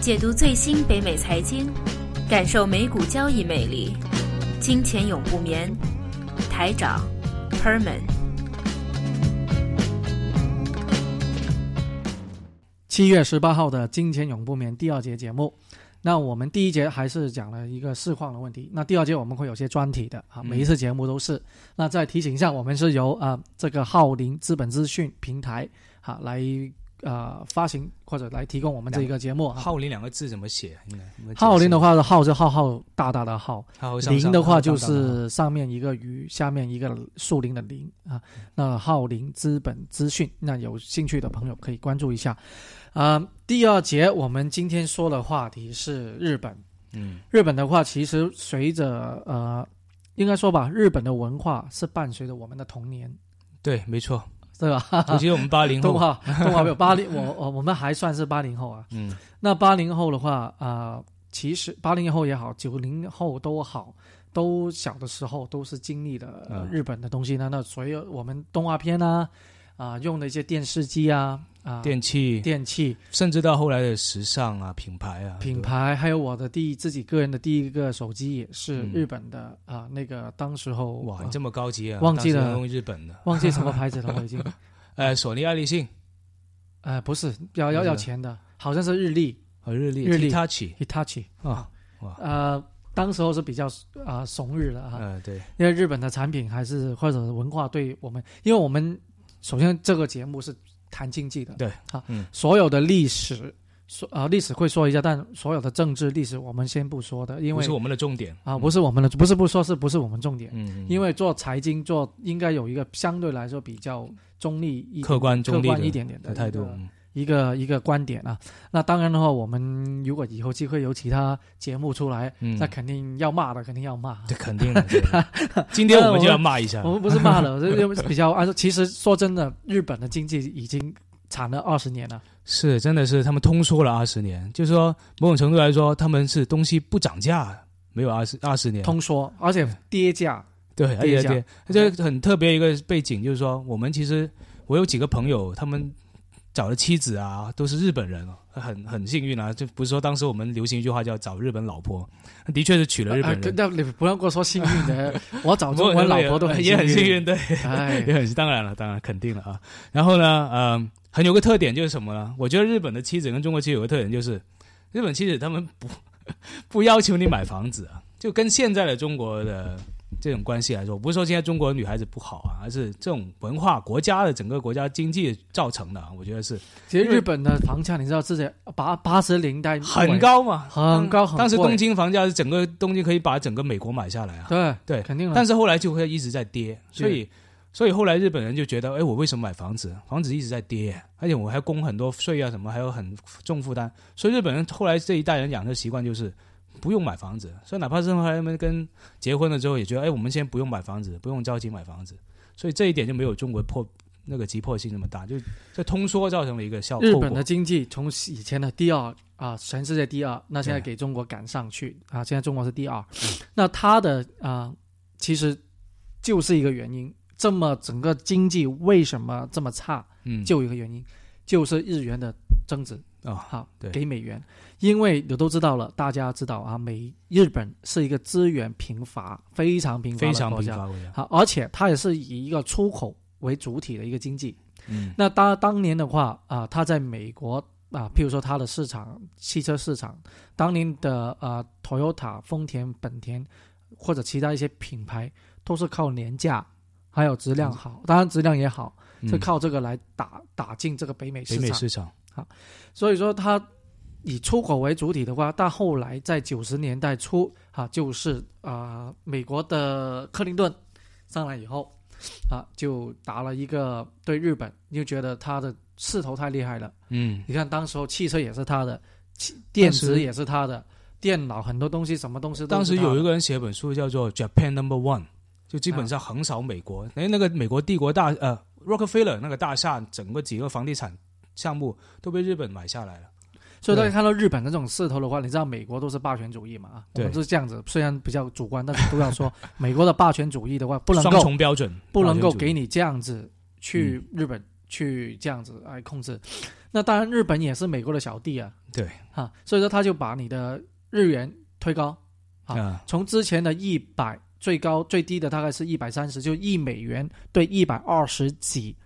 解读最新北美财经，感受美股交易魅力。金钱永不眠，台长 Perman。七月十八号的《金钱永不眠》第二节节目，那我们第一节还是讲了一个市况的问题，那第二节我们会有些专题的啊，每一次节目都是。那再提醒一下，我们是由啊这个浩林资本资讯平台啊来呃发行或者来提供我们这一个节目。浩林两个字怎么写？浩林的话是浩是浩浩大大的浩，林林的话就是上面一个鱼，下面一个树林的林啊。那浩林资本资讯，那有兴趣的朋友可以关注一下。啊，第二节我们今天说的话题是日本。嗯，日本的话，其实随着呃，应该说吧，日本的文化是伴随着我们的童年。对，没错，对吧？尤其我们八零后，动画动画没有八零，我我我们还算是八零后啊。嗯，那八零后的话啊，其实八零后也好，九零后都好，都小的时候都是经历了日本的东西呢。那所以我们动画片啊。啊，用的一些电视机啊，啊，电器，电器，甚至到后来的时尚啊，品牌啊，品牌，还有我的第自己个人的第一个手机也是日本的啊，那个当时候哇，你这么高级啊，忘记了用日本的，忘记什么牌子了，我已经，呃，索尼爱立信，呃，不是要要要钱的，好像是日立，哦，日立，日立，Hitachi，Hitachi 啊，哇，呃，当时候是比较啊怂日的啊，嗯，对，因为日本的产品还是或者文化对我们，因为我们。首先，这个节目是谈经济的，对，啊，嗯，所有的历史说啊，历史会说一下，但所有的政治历史我们先不说的，因为不是我们的重点啊，不是我们的，不是不说，是不是我们重点？嗯，因为做财经做应该有一个相对来说比较中立、客观、客观一点点的态度。一个一个观点啊，那当然的话，我们如果以后机会有其他节目出来，那肯定要骂的，肯定要骂。这肯定的。今天我们就要骂一下。我们不是骂了，这比较按说，其实说真的，日本的经济已经惨了二十年了。是，真的是他们通缩了二十年，就是说某种程度来说，他们是东西不涨价，没有二十二十年通缩，而且跌价。对，跌价。这很特别一个背景，就是说我们其实我有几个朋友，他们。找的妻子啊，都是日本人哦，很很幸运啊，就不是说当时我们流行一句话叫找日本老婆，的确是娶了日本人。那你不要跟我说幸运的，我找中国老婆都也很幸运，对，也很当然了，当然肯定了啊。然后呢，嗯，很有个特点就是什么呢？我觉得日本的妻子跟中国妻子有个特点就是，日本妻子他们不不要求你买房子啊，就跟现在的中国的。这种关系来说，不是说现在中国女孩子不好啊，而是这种文化、国家的整个国家经济造成的。我觉得是。其实日本的房价，你知道之前八八十年代很高嘛，很高，很当时东京房价是整个东京可以把整个美国买下来啊。对对，肯定。但是后来就会一直在跌，所以所以后来日本人就觉得，哎，我为什么买房子？房子一直在跌，而且我还供很多税啊，什么还有很重负担。所以日本人后来这一代人养成习惯就是。不用买房子，所以哪怕是后来他们跟结婚了之后，也觉得哎，我们先不用买房子，不用着急买房子，所以这一点就没有中国破那个急迫性那么大，就这通缩造成了一个效果。日本的经济从以前的第二啊，全世界第二，那现在给中国赶上去啊，现在中国是第二，那它的啊，其实就是一个原因，这么整个经济为什么这么差？嗯，就一个原因，就是日元的增值。啊，好，对，给美元，因为你都知道了，大家知道啊，美日本是一个资源贫乏、非常贫乏的国家，好，而且它也是以一个出口为主体的一个经济。嗯，那当当年的话啊，它在美国啊，譬如说它的市场，汽车市场，当年的呃，Toyota、丰田、本田或者其他一些品牌，都是靠廉价，还有质量好，当然质量也好，是靠这个来打打进这个北美市场。北美市场。好，所以说它以出口为主体的话，到后来在九十年代初，啊，就是啊，美国的克林顿上来以后，啊，就打了一个对日本，就觉得他的势头太厉害了。嗯，你看当时候汽车也是他的，电池也是他的，电脑很多东西什么东西。当时有一个人写本书叫做《Japan Number One》，就基本上横扫美国。哎，那个美国帝国大呃，Rockefeller 那个大厦，整个几个房地产。项目都被日本买下来了，所以大家看到日本的这种势头的话，你知道美国都是霸权主义嘛？啊，我们是这样子，虽然比较主观，但是都要说 美国的霸权主义的话，不能够双重标准，不能够给你这样子去日本去这样子来控制。那当然，日本也是美国的小弟啊，对，哈，所以说他就把你的日元推高，啊啊，从之前的一百最高最低的大概是一百三十，就一美元对一百二十几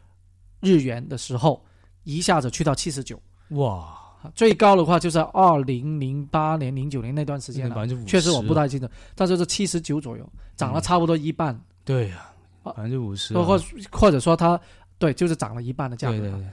日元的时候，一下子去到七十九。哇，啊最高的话就在二零零八年、零九年那段时间了，百分之五，确实我不太记得，但是是七十九左右，涨了差不多一半，对呀，啊。百分之五十，啊。或或或者说它对就是涨了一半的价格，对对对，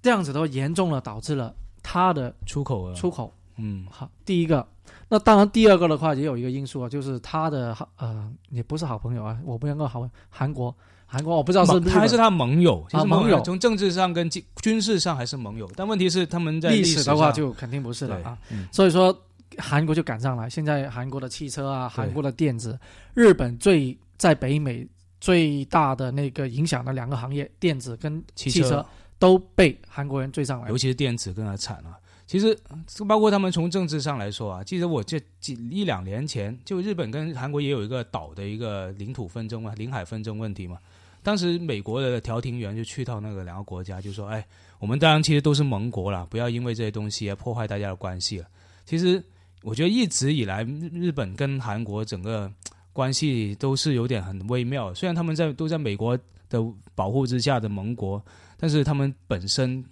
这样子的话严重了导致了它的出口啊，出口。嗯。好，第一个，那当然第二个的话也有一个因素啊，就是他的好呃也不是好朋友啊，我不能够好韩国，韩国我不知道是他还是他盟友，其实啊盟友从政治上跟军军事上还是盟友，但问题是他们在历史史的话就肯定不是了啊，，嗯。所以说韩国就赶上来，现在韩国的汽车啊，韩国的电子，日本最在北美最大的那个影响的两个行业，电子跟汽汽车。都被韩国人追上来尤。其是电子更加惨了。其实，包括他们从政治上来说啊，记得我这几一两年前，就日本跟韩国也有一个岛的一个领土纷争嘛，领海纷争问题嘛。当时美国的调停员就去到那个两个国家，就说：“哎，我们当然其实都是盟国啦，不要因为这些东西啊破坏大家的关系了。”其实我觉得一直以来，日日本跟韩国整个关系都是有点很微妙。虽然他们在都在美国的保护之下的盟国，但是他们本身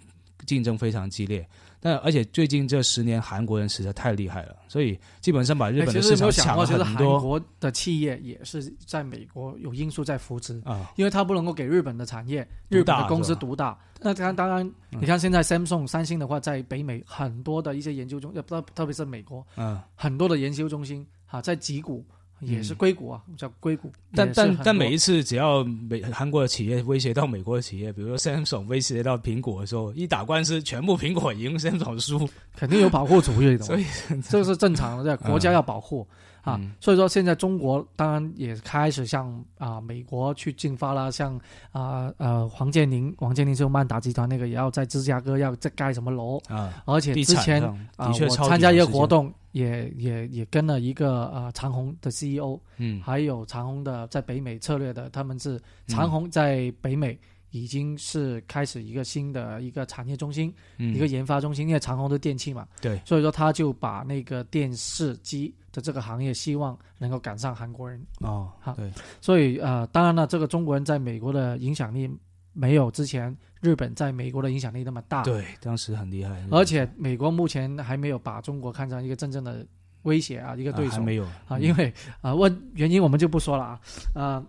竞争非常激烈。但而且最近这十年，韩国人实在太厉害了，所以基本上把日本的市场抢想过，其实韩了很多国的企业也是在美国有因素在扶持，啊。因为它不能够给日本的产业、日本的公司独大。那当然，当然，嗯你看现在 Samsung、三星的话，在北美很多的一些研究中，呃，特特别是美国嗯，很多的研究中心啊，在吉谷也是嗯硅谷啊，叫硅谷。但但但每一次只要美韩国的企业威胁到美国的企业，比如说 Samsung 威胁到苹果的时候，一打官司，全部苹果赢，Samsung 输。肯定有保护主义的，所以这个是正常的，对，国家要保护。啊嗯，所以说现在中国当然也开始向啊、美国去进发了，像啊呃黄建宁，黄建宁就曼达集团那个也要在芝加哥要再盖什么楼，啊，而且之前啊、的确超我参加一个活动，也也也跟了一个呃长虹的 CEO，嗯，还有长虹的在北美策略的，他们是长虹在北美已经是开始一个新的一个产业中心，嗯。一个研发中心，因为长虹的电器嘛，对，所以说他就把那个电视机的这个行业希望能够赶上韩国人，哦好，对，所以呃，当然了，这个中国人在美国的影响力没有之前日本在美国的影响力那么大，，对，当时很厉害，而且美国目前还没有把中国看成一个真正的威胁啊，一个对手啊还没有啊，嗯。因为啊、问原因我们就不说了啊，啊、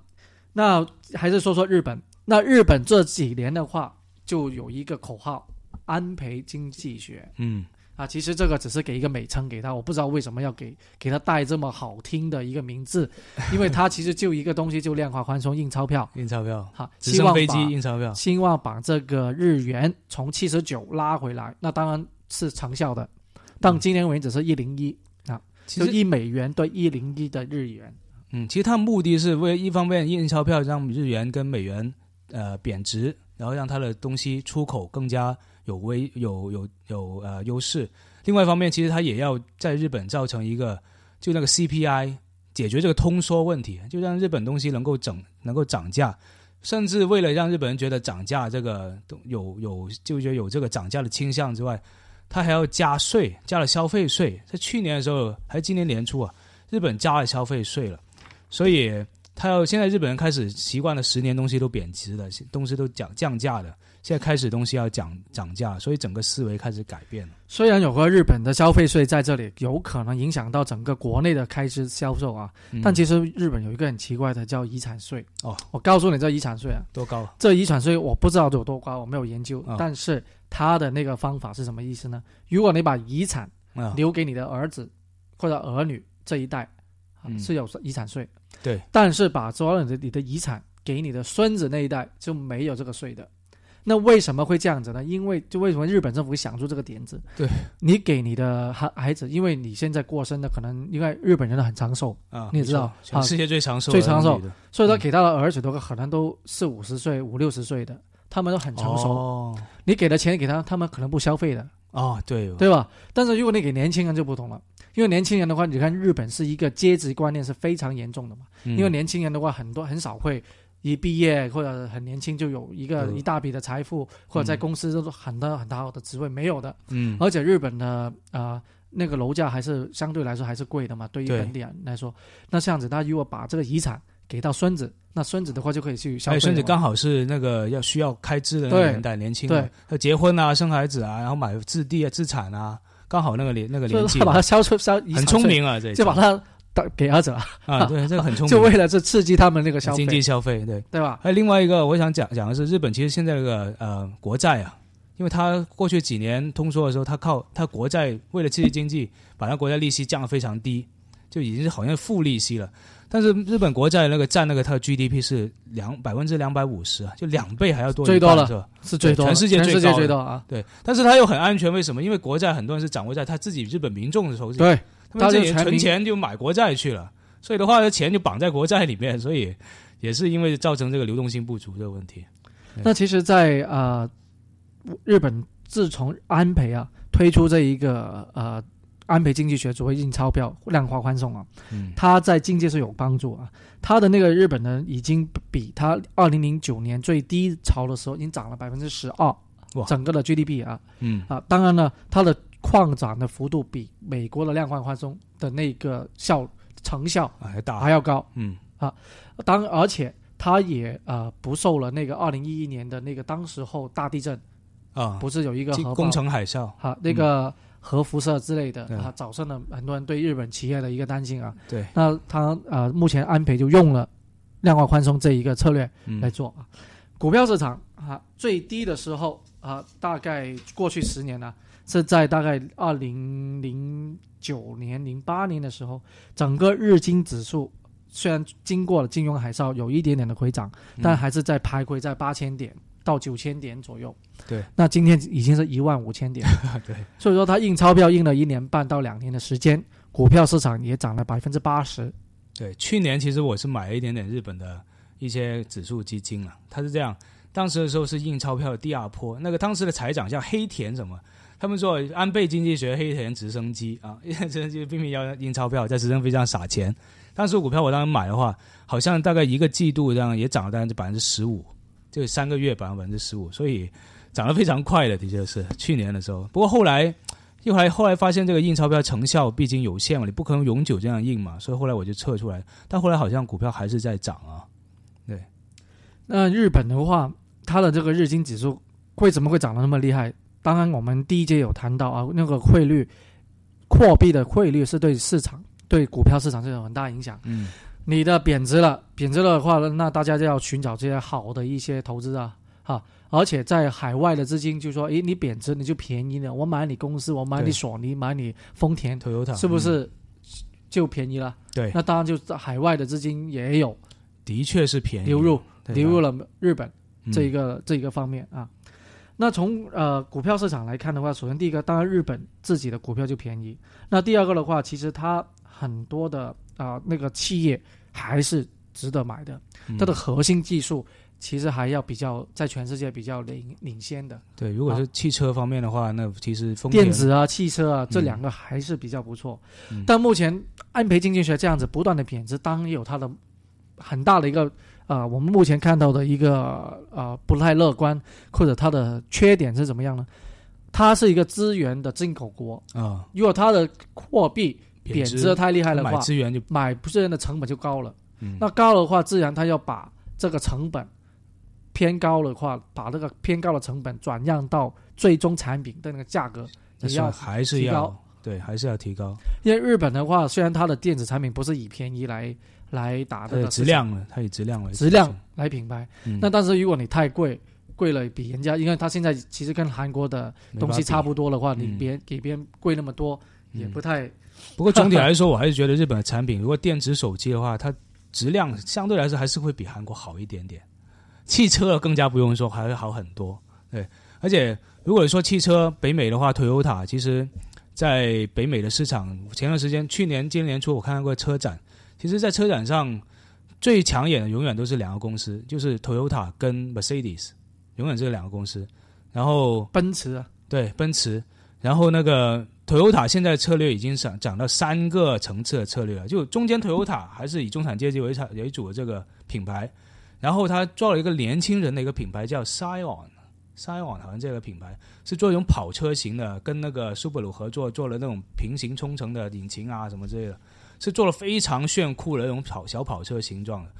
那还是说说日本。那日本这几年的话，就有一个口号“安培经济学。嗯”啊，其实这个只是给一个美称给他，我不知道为什么要给给他带这么好听的一个名字，因为他其实就一个东西，就量化宽松印钞票，印钞票，哈，直希望飞机印钞票，希望把这个日元从七十九拉回来，那当然是成效的，但今年为止是一零一啊，就一美元对一零一的日元。嗯，其实他的目的是为一方面印钞票让日元跟美元呃贬值，然后让它的东西出口更加有威有有有呃优势。另外一方面，其实它也要在日本造成一个就那个 CPI 解决这个通缩问题，就让日本东西能够整能够涨价，甚至为了让日本人觉得涨价这个都有有就觉得有这个涨价的倾向之外，它还要加税，加了消费税。在去年的时候，还今年年初啊，日本加了消费税了。所以他要现在日本人开始习惯了十年东西都贬值了，东西都降降价的，现在开始东西要涨涨价，所以整个思维开始改变了。虽然有个日本的消费税在这里，有可能影响到整个国内的开支销售啊，嗯但其实日本有一个很奇怪的叫遗产税。哦，我告诉你，这遗产税啊，多高啊？这遗产税我不知道有多高，我没有研究，哦但是它的那个方法是什么意思呢？如果你把遗产啊，留给你的儿子或者儿女这一代，是有遗产税。对，但是把所有的你的遗产给你的孙子那一代就没有这个税的。那为什么会这样子呢？因为就为什么日本政府会想出这个点子？对，你给你的孩孩子，因为你现在过生的可能，因为日本人都很长寿，啊，你也知道全世界最长寿最长寿的所以说给他的儿子都可能都四五十岁、五六十岁的，他们都很成熟。哦你给的钱给他，他们可能不消费的，哦，对哦对吧？但是如果你给年轻人就不同了，因为年轻人的话，你看日本是一个阶级观念是非常严重的嘛。嗯因为年轻人的话，很多很少会一毕业或者很年轻就有一个嗯。一大笔的财富，或者在公司都是很大很大好的职位，没有的。嗯，而且日本的呃那个楼价还是相对来说还是贵的嘛，对于本地人来说，那这样子他如果把这个遗产给到孙子，那孙子的话就可以去消费了嘛。还有甚至刚好是那个要需要开支的那个年代，年轻对。结婚啊、生孩子啊，然后买置地啊、资产啊，刚好那个年那个年纪把它消出消很聪，明啊，这就把它打给儿子了，啊，对，这个很聪明，就为了这刺激他们那个消费经济，消费，对。对吧？还有另外一个，我想讲讲的是，日本其实现在这个呃国债啊，因为它过去几年通缩的时候，它靠它国债为了刺激经济，把它国债利息降得非常低，就已经是好像负利息了。但是日本国债那个占那个它的 GDP 是两百分之两百五十啊，就两倍还要多，最多了是吧？是最多，全世界最高最多啊！对，但是它又很安全，为什么？因为国债很多人是掌握在他自己日本民众的手里，对，他们这存钱就买国债去了，所以的话，钱就绑在国债里面，所以也是因为造成这个流动性不足的问题。那其实在，呃日本自从安倍啊推出这一个呃安倍经济学所谓印钞票量化宽松啊，嗯，它在经济是有帮助啊。它的那个日本呢，已经比它二零零九年最低潮的时候已经涨了百分之十二哇，整个的 GDP 啊嗯啊，当然了，它的矿涨的幅度比美国的量化宽松的那个效成效啊还大，还要高。嗯。啊当而且它也呃不受了那个二零一一年的那个当时候大地震，啊，不是有一个核工程海啸，啊那个核辐射之类的对。啊，造成了很多人对日本企业的一个担心啊。对，那他呃目前安培就用了量化宽松这一个策略嗯。来做啊。股票市场啊最低的时候啊，大概过去十年呢、是在大概二零零九年、零八年的时候，整个日经指数虽然经过了金融海啸有一点点的回涨，但还是在徘徊在八千点到九千点左右。对，那今天已经是一万五千点，对，所以说它印钞票印了一年半到两年的时间，股票市场也涨了百分之八十。对，去年其实我是买了一点点日本的一些指数基金啊，它是这样，当时的时候是印钞票的第二波，那个当时的财长叫黑田什么，他们说安倍经济学黑田直升机啊，直升机拼命要印钞票，在直升飞机上撒钱。当时股票我当时买的话，好像大概一个季度这样也涨了大概百分之十五，就三个月涨百分之十五，所以涨得非常快的，的确是去年的时候。不过后来。后来后来发现这个印钞票成效毕竟有限嘛，你不可能永久这样印嘛，所以后来我就撤出来。但后来好像股票还是在涨啊。对那日本的话，它的这个日经指数为什么会涨得那么厉害？当然，我们第一节有谈到啊，那个汇率、货币的汇率是对市场、对股票市场是有很大影响。嗯，你的贬值了，贬值了的话，那大家就要寻找这些好的一些投资啊，哈。而且在海外的资金就说，诶，你贬值你就便宜了，我买你公司，我买你索尼，买你丰田，Toyota 是不是就便宜了？嗯对，那当然就在海外的资金也有的确是便宜流入，流入了日本。嗯这一个这一个方面啊。那从呃股票市场来看的话，首先第一个，当然日本自己的股票就便宜。那第二个的话，其实它很多的啊、那个企业还是值得买的，嗯它的核心技术其实还要比较在全世界比较领领先的。对，如果是汽车方面的话，那其实电子啊、汽车啊这嗯两个还是比较不错。嗯但目前安培经济学这样子不断的贬值，当然有它的很大的一个呃，我们目前看到的一个呃不太乐观，或者它的缺点是怎么样呢？它是一个资源的进口国，啊如果它的货币贬值的太厉害的话，买资源就买资源的成本就高了。嗯那高的话，自然它要把这个成本偏高的话，把这个偏高的成本转让到最终产品的那个价格但是也要还是要对，还是要提高。因为日本的话，虽然它的电子产品不是以便宜来来打它的的质量了，它以质量为质量来品牌，嗯。那但是如果你太贵，贵了比人家，因为它现在其实跟韩国的东西差不多的话，你别给别人贵那么多，也不太不过总体来说，我还是觉得日本的产品，如果电子手机的话，它质量相对来说还是会比韩国好一点点。汽车更加不用说，还会好很多。对，而且如果说汽车北美的话，Toyota 其实在北美的市场，前段时间去年今年年初我看到过车展，其实，在车展上最抢眼的永远都是两个公司，就是 Toyota 跟 Mercedes，永远这两个公司。然后奔驰啊，对，奔驰，然后那个 Toyota 现在策略已经涨涨到三个层次的策略了，就中间 Toyota 还是以中产阶级为产为主的这个品牌，然后他做了一个年轻人的一个品牌叫 Scion 好像这个品牌是做一种跑车型的，跟那个苏 r 鲁合作做了那种平行冲程的引擎啊什么之类的，是做了非常炫酷的那种跑小跑车形状的。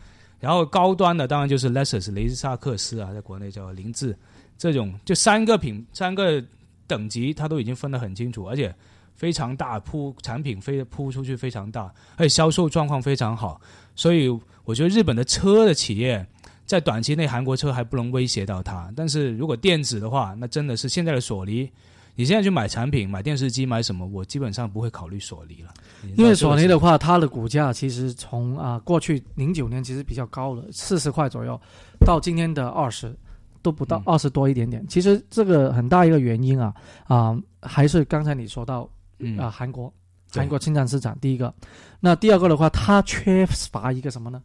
然后高端的当然就是 Lexus 雷萨克斯啊，在国内叫凌志，这种就三个品三个等级，它都已经分得很清楚，而且非常大铺产品非铺出去非常大，而且销售状况非常好，所以我觉得日本的车的企业在短期内韩国车还不能威胁到它，但是如果电子的话，那真的是现在的索尼。你现在去买产品、买电视机、买什么？我基本上不会考虑索尼了，因为索尼的话，它的股价其实从啊过去零九年其实比较高了，四十块左右，到今天的二十都不到二十多一点点。其实这个很大一个原因啊啊，还是刚才你说到啊韩国，韩国侵占市场第一个，那第二个的话，它缺乏一个什么呢？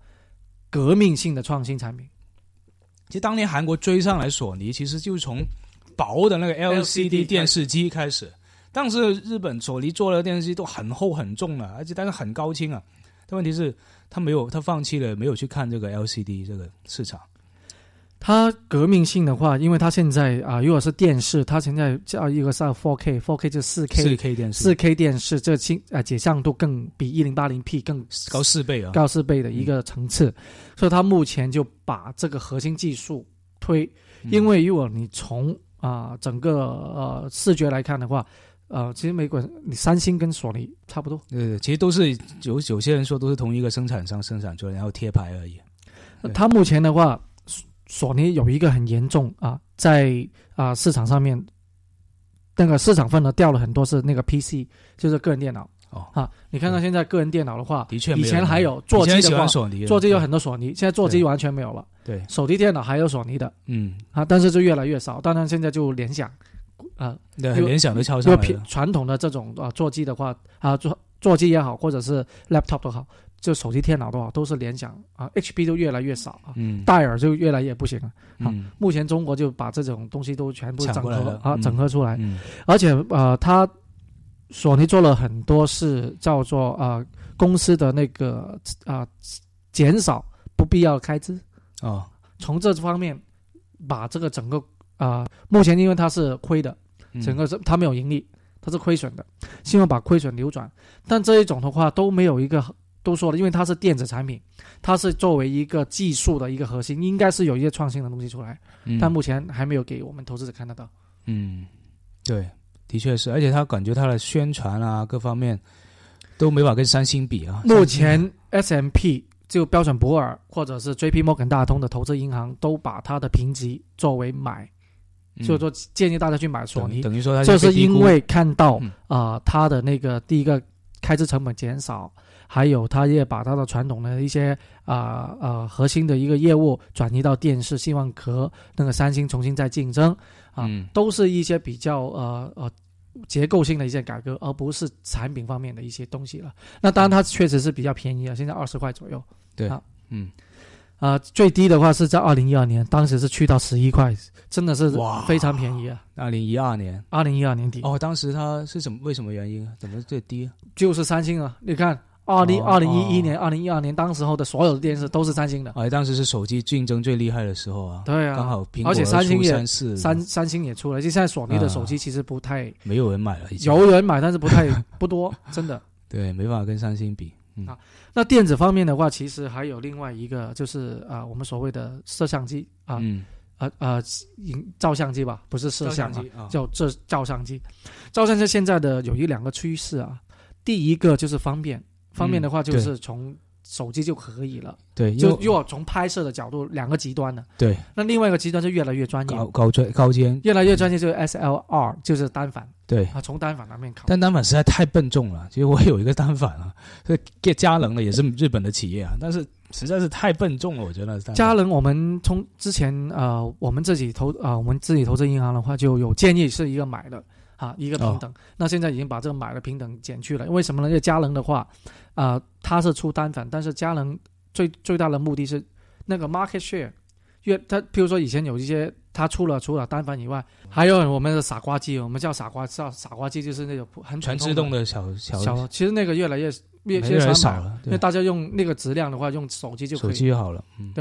革命性的创新产品。其实当年韩国追上来索尼，其实就是从。薄的那个 LCD 电视机开始，当时日本索尼做的电视机都很厚很重了，而且但是很高清啊。但问题是，他没有，他放弃了，没有去看这个 LCD 这个市场。它革命性的话，因为它现在啊，如果是电视，它现在叫一个是 4K，4K 就四 K，四 K 电视，四 K 电视这清啊解像度更比一零八零 P 更高四倍啊，高四倍的一个层次。所以它目前就把这个核心技术推，因为如果你从啊，整个呃视觉来看的话，呃，其实美国你三星跟索尼差不多。呃，其实都是有有些人说都是同一个生产商生产出来，然后贴牌而已。它目前的话，索尼有一个很严重啊，在啊市场上面，那个市场份额掉了很多，是那个 PC，就是个人电脑。哦啊，你看看现在个人电脑的话，的确，以前还有座机的话，尼，座机有很多索尼，现在座机完全没有了。对，手提电脑还有索尼的，嗯啊，但是就越来越少。当然现在就联想，啊，对，联想都超上了。传统的这种啊座机的话啊座座机也好，或者是 laptop 都好，就手机电脑的话，都是联想啊，HP 都越来越少啊，嗯，戴尔就越来越不行了。嗯，目前中国就把这种东西都全部整合啊，整合出来，嗯，而且呃它。索尼做了很多是叫做啊公司的那个啊减少不必要的开支。啊，从这方面把这个整个啊目前因为它是亏的，整个是它没有盈利，它是亏损的，希望把亏损扭转。但这一种的话都没有一个都说了，因为它是电子产品，它是作为一个技术的一个核心，应该是有一些创新的东西出来，但目前还没有给我们投资者看得到。嗯，对。的确是，而且他感觉他的宣传啊，各方面都没法跟三星比啊。目前 S M P 就标准普尔或者是 J P Morgan 大通的投资银行都把它的评级作为买，所以说建议大家去买索尼。等于说，就是因为看到啊，它的那个第一个开支成本减少，还有它也把它的传统的一些啊啊核心的一个业务转移到电视，希望和那个三星重新再竞争。啊，都是一些比较呃呃结构性的一些改革，而不是产品方面的一些东西了。那当然，它确实是比较便宜啊，现在二十块左右。对，啊，嗯，啊，最低的话是在二零一二年，当时是去到十一块，真的是哇，非常便宜啊。二零一二年，二零一二年底哦，当时它是什么？为什么原因？怎么最低？就是三星啊，你看。二零二零一一年、二零一二年，当时候的所有的电视都是三星的。哎，当时是手机竞争最厉害的时候啊。对啊，刚好苹果而且三星也三三星也出了，就现在索尼的手机其实不太没有人买了，有人买，但是不太不多，真的。对，没办法跟三星比。啊，那电子方面的话，其实还有另外一个，就是啊，我们所谓的摄像机啊，啊啊，影照相机吧，不是摄像机，叫这照相机。照相机现在的有一两个趋势啊，第一个就是方便。方便的话，就是从手机就可以了。对，就如果从拍摄的角度，两个极端的。对。那另外一个极端就越来越专业，高高专高尖，越来越专业就是 SLR，就是单反。对。啊，从单反那边考。但单反实在太笨重了。其实我有一个单反啊，是佳能的，也是日本的企业啊，但是实在是太笨重了，我觉得。佳能，我们从之前呃，我们自己投啊，我们自己投资银行的话，就有建议是一个买的。啊，一个平等，那现在已经把这个买的平等减去了，为什么呢？因为佳能的话，啊，它是出单反，但是佳能最最大的目的是那个 market share，因为它譬如说以前有一些它出了除了单反以外，还有我们的傻瓜机，我们叫傻瓜叫傻瓜机，就是那种很全自动的小小小，其实那个越来越越越来越，少了，因为大家用那个质量的话，用手机就可手以。机就好了，嗯，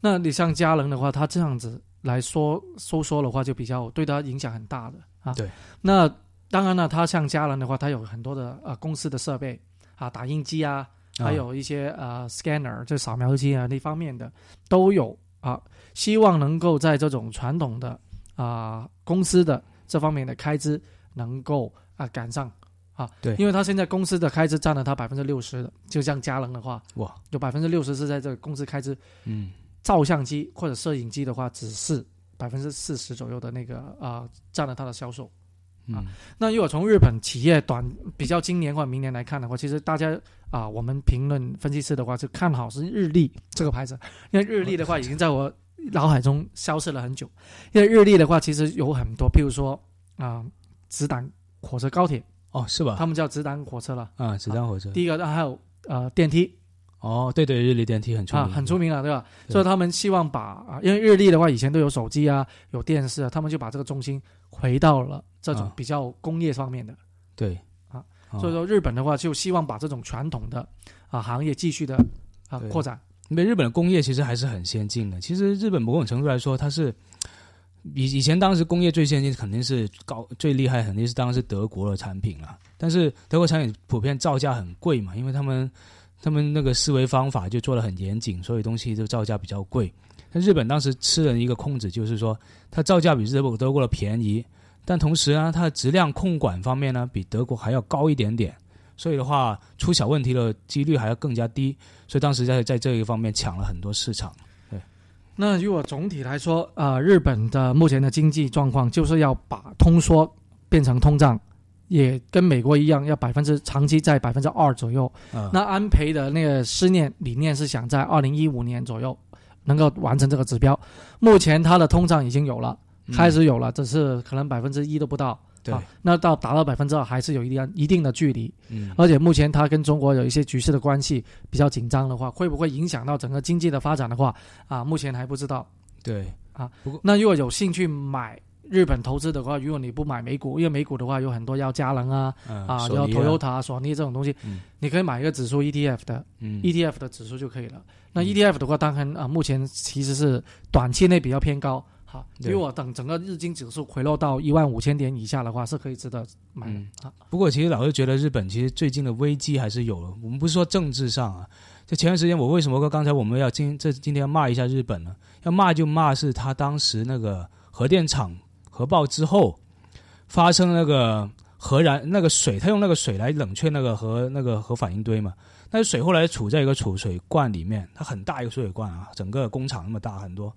那你像佳能的话，它这样子来说收缩的话，就比较对它影响很大的啊。对。那当然了，它像佳能的话，它有很多的呃公司的设备啊，打印机啊，还有一些呃 scanner 就扫描机啊那方面的都有啊。希望能够在这种传统的啊、公司的这方面的开支能够啊、赶上啊。对因为他现在公司的开支占了他百分之六十的，就像佳能的话，哇，有百分之六十是在这个公司开支。嗯，照相机或者摄影机的话，只是百分之四十左右的那个啊、占了它的销售。啊，那如果从日本企业短比较今年或者明年来看的话，其实大家啊、我们评论分析师的话就看好是日立这个牌子，因为日立的话已经在我脑海中消失了很久。因为日立的话，其实有很多，譬如说啊、子弹火车、高铁，哦，是吧？他们叫子弹火车了。啊，子弹火车，第一个，那还有呃电梯哦，对对，日立电梯很出啊，名，很出名了，对吧？对所以他们希望把啊，因为日立的话以前都有手机啊，有电视啊，他们就把这个中心回到了这种啊比较工业方面的。对啊哦，所以说日本的话就希望把这种传统的啊行业继续的啊扩展。因为日本的工业其实还是很先进的。其实日本某种程度来说，它是以以前当时工业最先进，肯定是高最厉害，肯定是当时德国的产品了。但是德国产品普遍造价很贵嘛，因为他们他们那个思维方法就做的很严谨，所以东西就造价比较贵。那日本当时吃了一个空子，就是说它造价比日本德国的便宜，但同时呢，它的质量控管方面呢比德国还要高一点点。所以的话，出小问题的几率还要更加低，所以当时在在这一方面抢了很多市场。对那如果总体来说，呃，日本的目前的经济状况就是要把通缩变成通胀，也跟美国一样，要百分之长期在百分之二左右。嗯，那安倍的那个思念理念是想在二零一五年左右能够完成这个指标。目前它的通胀已经有了，嗯开始有了，只是可能百分之一都不到。对啊，那到达到百分之二还是有一定一定的距离。嗯而且目前它跟中国有一些局势的关系比较紧张的话，会不会影响到整个经济的发展的话，啊，目前还不知道。对啊，不过那如果有兴趣买日本投资的话，如果你不买美股，因为美股的话有很多要佳能啊嗯啊，要 Toyota、索尼这种东西，嗯你可以买一个指数 ETF 的，嗯 ETF 的指数就可以了。那嗯 ETF 的话，当然啊，目前其实是短期内比较偏高。好，对如果等整个日经指数回落到一万五千点以下的话，是可以值得买的、嗯啊。不过其实老是觉得日本其实最近的危机还是有了。我们不是说政治上啊，就前段时间我为什么说刚才我们要今这今天要骂一下日本呢？要骂就骂是他当时那个核电厂核爆之后发生那个核燃那个水，他用那个水来冷却那个核那个核反应堆嘛。那水后来储在一个储水罐里面，它很大一个储水罐啊，整个工厂那么大很多。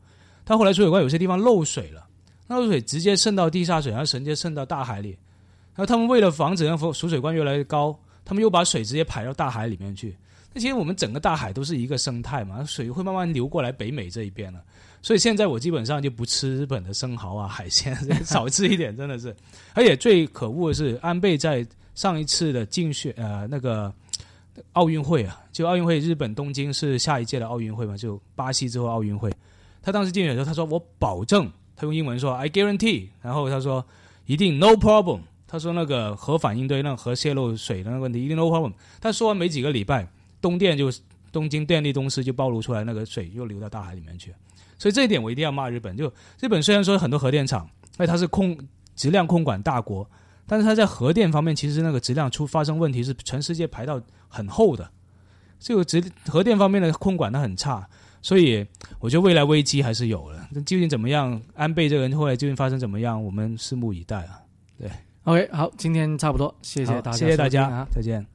它后来储水罐有些地方漏水了，那漏水直接渗到地下水，然后直接渗到大海里。然后他们为了防止让储水罐越来越高，他们又把水直接排到大海里面去。那其实我们整个大海都是一个生态嘛，水会慢慢流过来北美这一边了。所以现在我基本上就不吃日本的生蚝啊、海鲜，少吃一点，真的是。而且最可恶的是，安倍在上一次的竞选呃那个奥运会啊，就奥运会日本东京是下一届的奥运会嘛，就巴西之后奥运会。他当时竞选的时候，他说我保证，他用英文说 I guarantee，然后他说一定 no problem。他说那个核反应堆、那个核泄漏水的那个问题一定 no problem。他说完没几个礼拜，东电就东京电力公司就暴露出来，那个水又流到大海里面去。所以这一点我一定要骂日本。就日本虽然说很多核电厂，因为它是控质量控管大国，但是它在核电方面其实那个质量出发生问题是全世界排到很后的。这个质核电方面的控管它很差，所以我觉得未来危机还是有的。那究竟怎么样？安倍这个人后来究竟发生怎么样？我们拭目以待啊。对 OK，好，今天差不多，谢谢大家，谢谢大家啊。，再见。